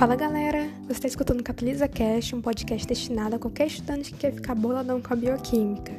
Fala galera, você está escutando o Catalisa Cast, um podcast destinado a qualquer estudante que quer ficar boladão com a bioquímica.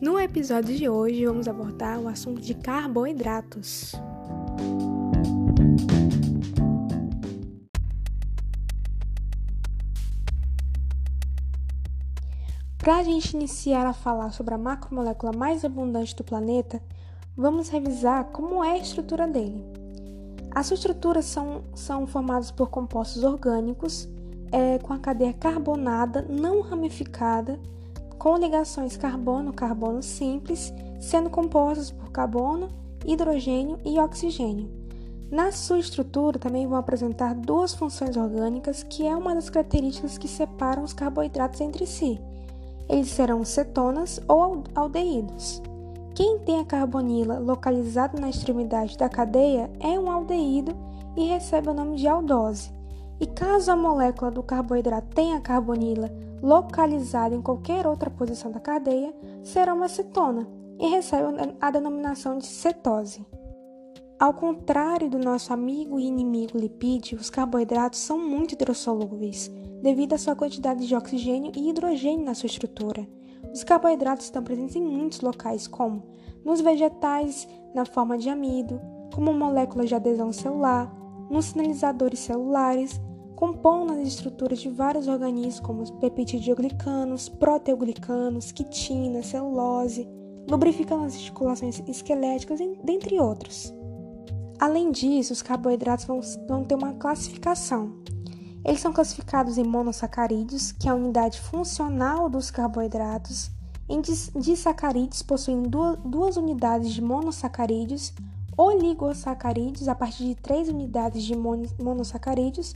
No episódio de hoje, vamos abordar o assunto de carboidratos. Para a gente iniciar a falar sobre a macromolécula mais abundante do planeta, vamos revisar como é a estrutura dele. As estruturas são, são formadas por compostos orgânicos é, com a cadeia carbonada não ramificada, com ligações carbono-carbono simples, sendo compostos por carbono, hidrogênio e oxigênio. Na sua estrutura também vão apresentar duas funções orgânicas, que é uma das características que separam os carboidratos entre si. Eles serão cetonas ou aldeídos. Quem tem a carbonila localizada na extremidade da cadeia é um aldeído e recebe o nome de aldose. E caso a molécula do carboidrato tenha a carbonila localizada em qualquer outra posição da cadeia, será uma cetona e recebe a denominação de cetose. Ao contrário do nosso amigo e inimigo lipídio, os carboidratos são muito hidrossolúveis, devido à sua quantidade de oxigênio e hidrogênio na sua estrutura. Os carboidratos estão presentes em muitos locais, como nos vegetais, na forma de amido, como moléculas de adesão celular, nos sinalizadores celulares, compõem nas estruturas de vários organismos, como os peptidoglicanos, proteoglicanos, quitina, celulose, lubrificando as articulações esqueléticas, dentre outros. Além disso, os carboidratos vão ter uma classificação. Eles são classificados em monossacarídeos, que é a unidade funcional dos carboidratos. Em disacarídeos possuem duas, unidades de monossacarídeos, oligosacarídeos a partir de três unidades de monossacarídeos,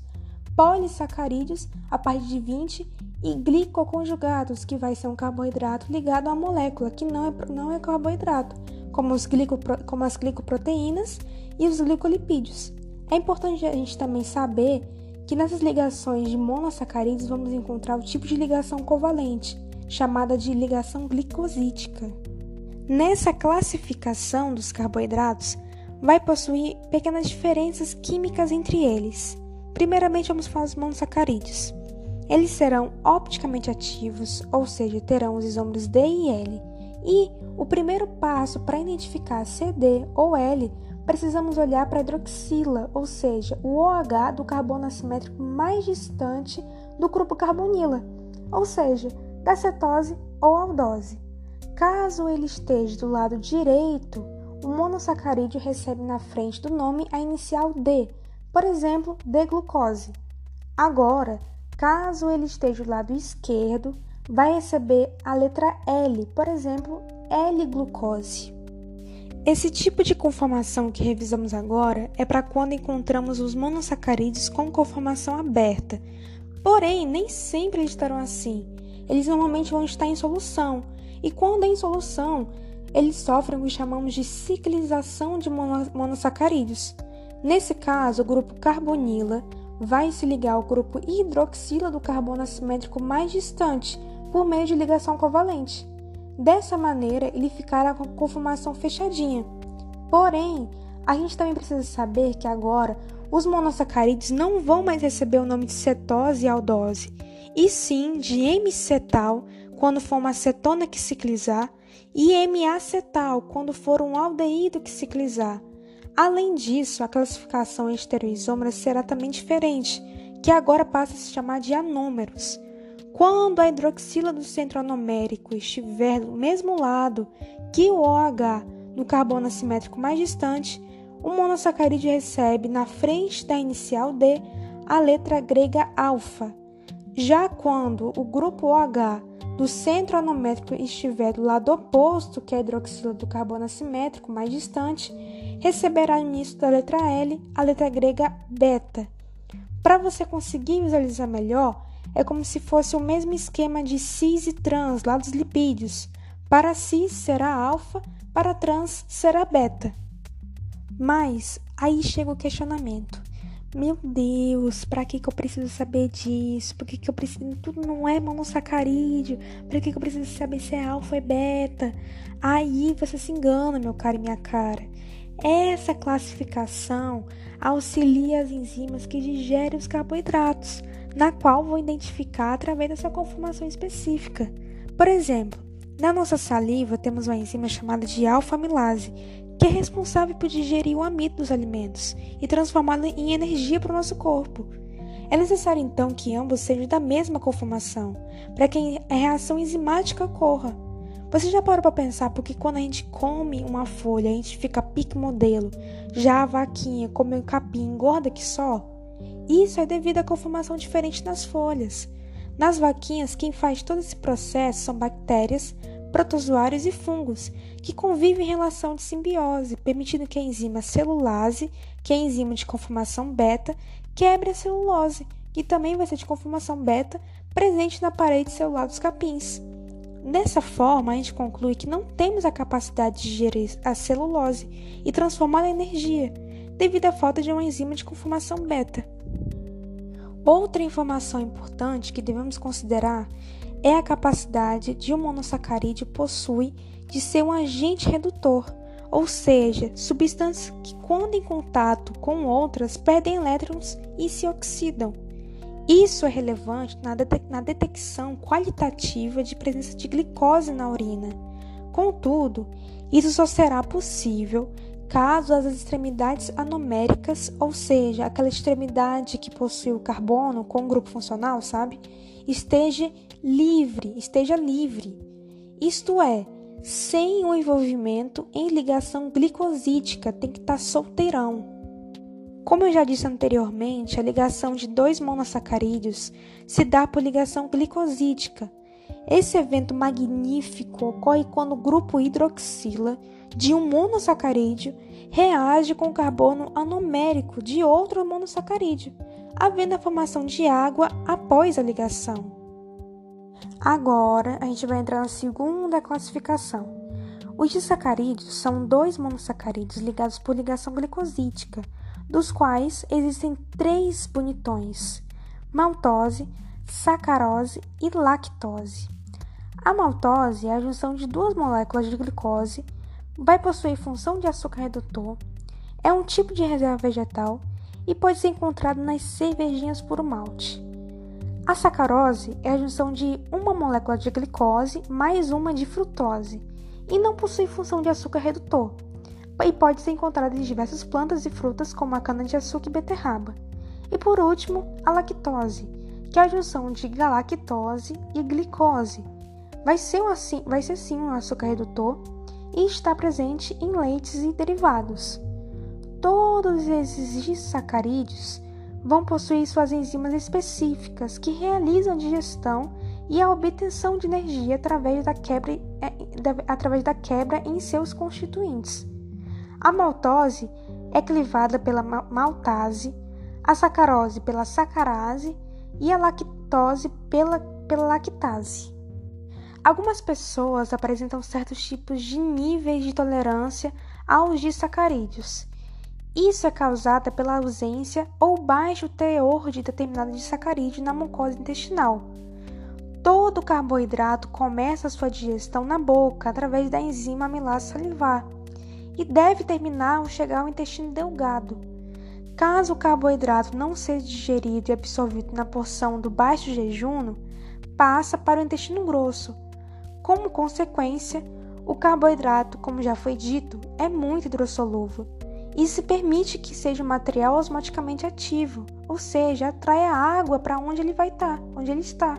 polissacarídeos a partir de 20 e glicoconjugados, que vai ser um carboidrato ligado à molécula, que não é, não é carboidrato, como, os glico, como as glicoproteínas e os glicolipídios. É importante a gente também saber que nessas ligações de monossacarídeos vamos encontrar o tipo de ligação covalente, chamada de ligação glicosítica. Nessa classificação dos carboidratos, vai possuir pequenas diferenças químicas entre eles. Primeiramente, vamos falar dos monossacarídeos. Eles serão opticamente ativos, ou seja, terão os isômeros D e L. E o primeiro passo para identificar CD ou L precisamos olhar para a hidroxila, ou seja, o OH do carbono assimétrico mais distante do grupo carbonila, ou seja, da cetose ou aldose. Caso ele esteja do lado direito, o monossacarídeo recebe na frente do nome a inicial D, por exemplo, D-glucose. Agora, caso ele esteja do lado esquerdo, vai receber a letra L, por exemplo, L-glucose. Esse tipo de conformação que revisamos agora é para quando encontramos os monossacarídeos com conformação aberta. Porém, nem sempre eles estarão assim. Eles normalmente vão estar em solução, e quando é em solução, eles sofrem o que chamamos de ciclização de monossacarídeos. Nesse caso, o grupo carbonila vai se ligar ao grupo hidroxila do carbono assimétrico mais distante por meio de ligação covalente. Dessa maneira, ele ficará com a conformação fechadinha. Porém, a gente também precisa saber que agora os monossacarídeos não vão mais receber o nome de cetose e aldose, e sim de M-cetal quando for uma acetona que ciclizar e M-acetal quando for um aldeído que ciclizar. Além disso, a classificação estereoisômera será também diferente, que agora passa a se chamar de anômeros. Quando a hidroxila do centro anomérico estiver do mesmo lado que o OH no carbono assimétrico mais distante, o monossacarídeo recebe na frente da inicial D a letra grega alfa. Já quando o grupo OH do centro anométrico estiver do lado oposto que a hidroxila do carbono assimétrico mais distante, receberá início da letra L a letra grega beta. Para você conseguir visualizar melhor, é como se fosse o mesmo esquema de cis e trans lá dos lipídios. Para cis será alfa, para trans será beta. Mas aí chega o questionamento. Meu Deus, para que, que eu preciso saber disso? Por que, que eu preciso. Tudo não é monossacarídeo. Para que, que eu preciso saber se é alfa e beta? Aí você se engana, meu cara e minha cara. Essa classificação auxilia as enzimas que digerem os carboidratos, na qual vou identificar através da sua conformação específica. Por exemplo, na nossa saliva temos uma enzima chamada de alfa-amilase, que é responsável por digerir o amido dos alimentos e transformá-lo em energia para o nosso corpo. É necessário então que ambos sejam da mesma conformação, para que a reação enzimática ocorra. Você já parou para pensar porque quando a gente come uma folha a gente fica pique modelo, já a vaquinha come um capim engorda que só? Isso é devido à conformação diferente das folhas. Nas vaquinhas, quem faz todo esse processo são bactérias, protozoários e fungos, que convivem em relação de simbiose, permitindo que a enzima celulase, que é a enzima de conformação beta, quebre a celulose, que também vai ser de conformação beta, presente na parede celular dos capins. Dessa forma, a gente conclui que não temos a capacidade de gerir a celulose e transformá-la em energia, devido à falta de uma enzima de conformação beta. Outra informação importante que devemos considerar é a capacidade de um monossacarídeo possui de ser um agente redutor, ou seja, substâncias que, quando em contato com outras, perdem elétrons e se oxidam. Isso é relevante na, na detecção qualitativa de presença de glicose na urina. Contudo, isso só será possível caso as extremidades anoméricas, ou seja, aquela extremidade que possui o carbono com um grupo funcional, sabe, esteja livre, esteja livre. Isto é, sem o envolvimento em ligação glicosítica, tem que estar solteirão. Como eu já disse anteriormente, a ligação de dois monossacarídeos se dá por ligação glicosídica. Esse evento magnífico ocorre quando o grupo hidroxila de um monossacarídeo reage com o carbono anomérico de outro monossacarídeo, havendo a formação de água após a ligação. Agora a gente vai entrar na segunda classificação. Os disacarídeos são dois monossacarídeos ligados por ligação glicosídica dos quais existem três bonitões: maltose, sacarose e lactose. A maltose é a junção de duas moléculas de glicose, vai possuir função de açúcar redutor, é um tipo de reserva vegetal e pode ser encontrado nas cervejinhas puro malte. A sacarose é a junção de uma molécula de glicose mais uma de frutose e não possui função de açúcar redutor, e pode ser encontrada em diversas plantas e frutas, como a cana-de-açúcar e beterraba. E por último, a lactose, que é a junção de galactose e glicose. Vai ser, assim, vai ser sim um açúcar redutor e está presente em leites e derivados. Todos esses disacarídeos vão possuir suas enzimas específicas que realizam a digestão e a obtenção de energia através da quebra, é, através da quebra em seus constituintes. A maltose é clivada pela maltase, a sacarose pela sacarase e a lactose pela, pela lactase. Algumas pessoas apresentam certos tipos de níveis de tolerância aos disacarídeos. Isso é causado pela ausência ou baixo teor de determinado disacarídeo na mucosa intestinal. Todo carboidrato começa sua digestão na boca através da enzima amilase salivar e deve terminar ao chegar ao intestino delgado. Caso o carboidrato não seja digerido e absorvido na porção do baixo jejum, passa para o intestino grosso. Como consequência, o carboidrato, como já foi dito, é muito hidrossolúvel. Isso permite que seja um material osmoticamente ativo, ou seja, atrai a água para onde ele vai estar, onde ele está.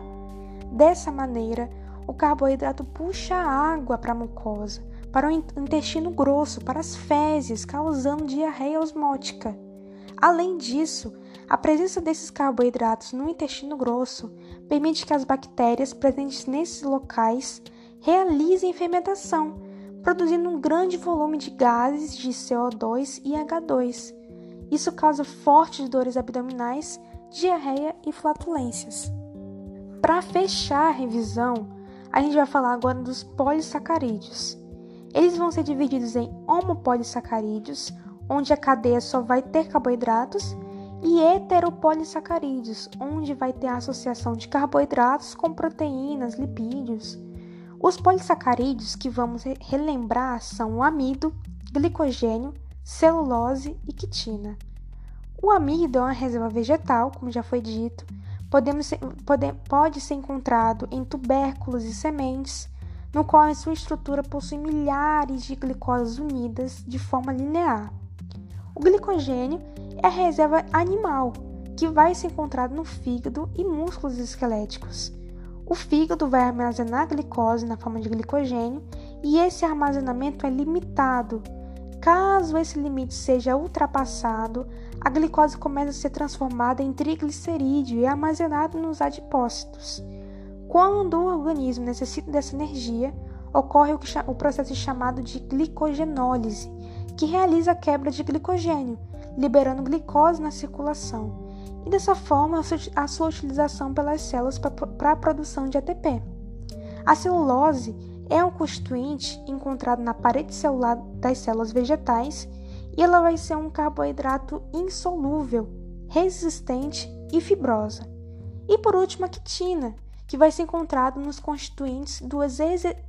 Dessa maneira, o carboidrato puxa a água para a mucosa, para o intestino grosso, para as fezes, causando diarreia osmótica. Além disso, a presença desses carboidratos no intestino grosso permite que as bactérias presentes nesses locais realizem fermentação, produzindo um grande volume de gases de CO2 e H2. Isso causa fortes dores abdominais, diarreia e flatulências. Para fechar a revisão, a gente vai falar agora dos polissacarídeos. Eles vão ser divididos em homopolissacarídeos, onde a cadeia só vai ter carboidratos, e heteropolissacarídeos, onde vai ter a associação de carboidratos com proteínas, lipídios. Os polissacarídeos que vamos relembrar são o amido, glicogênio, celulose e quitina. O amido é uma reserva vegetal, como já foi dito, podemos pode, pode ser encontrado em tubérculos e sementes, no qual em sua estrutura possui milhares de glicoses unidas de forma linear. O glicogênio é a reserva animal, que vai ser encontrado no fígado e músculos esqueléticos. O fígado vai armazenar a glicose na forma de glicogênio e esse armazenamento é limitado. Caso esse limite seja ultrapassado, a glicose começa a ser transformada em triglicerídeo e armazenada nos adipócitos. Quando o organismo necessita dessa energia, ocorre o, o processo chamado de glicogenólise, que realiza a quebra de glicogênio, liberando glicose na circulação, e dessa forma a sua utilização pelas células para a produção de ATP. A celulose é um constituinte encontrado na parede celular das células vegetais e ela vai ser um carboidrato insolúvel, resistente e fibrosa. E por último, a quitina, que vai ser encontrado nos constituintes dos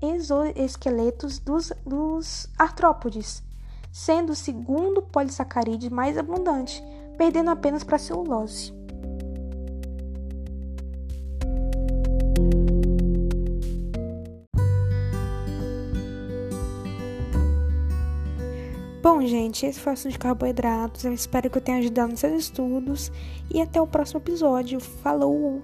exoesqueletos dos, dos artrópodes, sendo o segundo polissacarídeo mais abundante, perdendo apenas para a celulose. Bom, gente, esse foi o assunto de carboidratos. Eu espero que eu tenha ajudado nos seus estudos. E até o próximo episódio. Falou!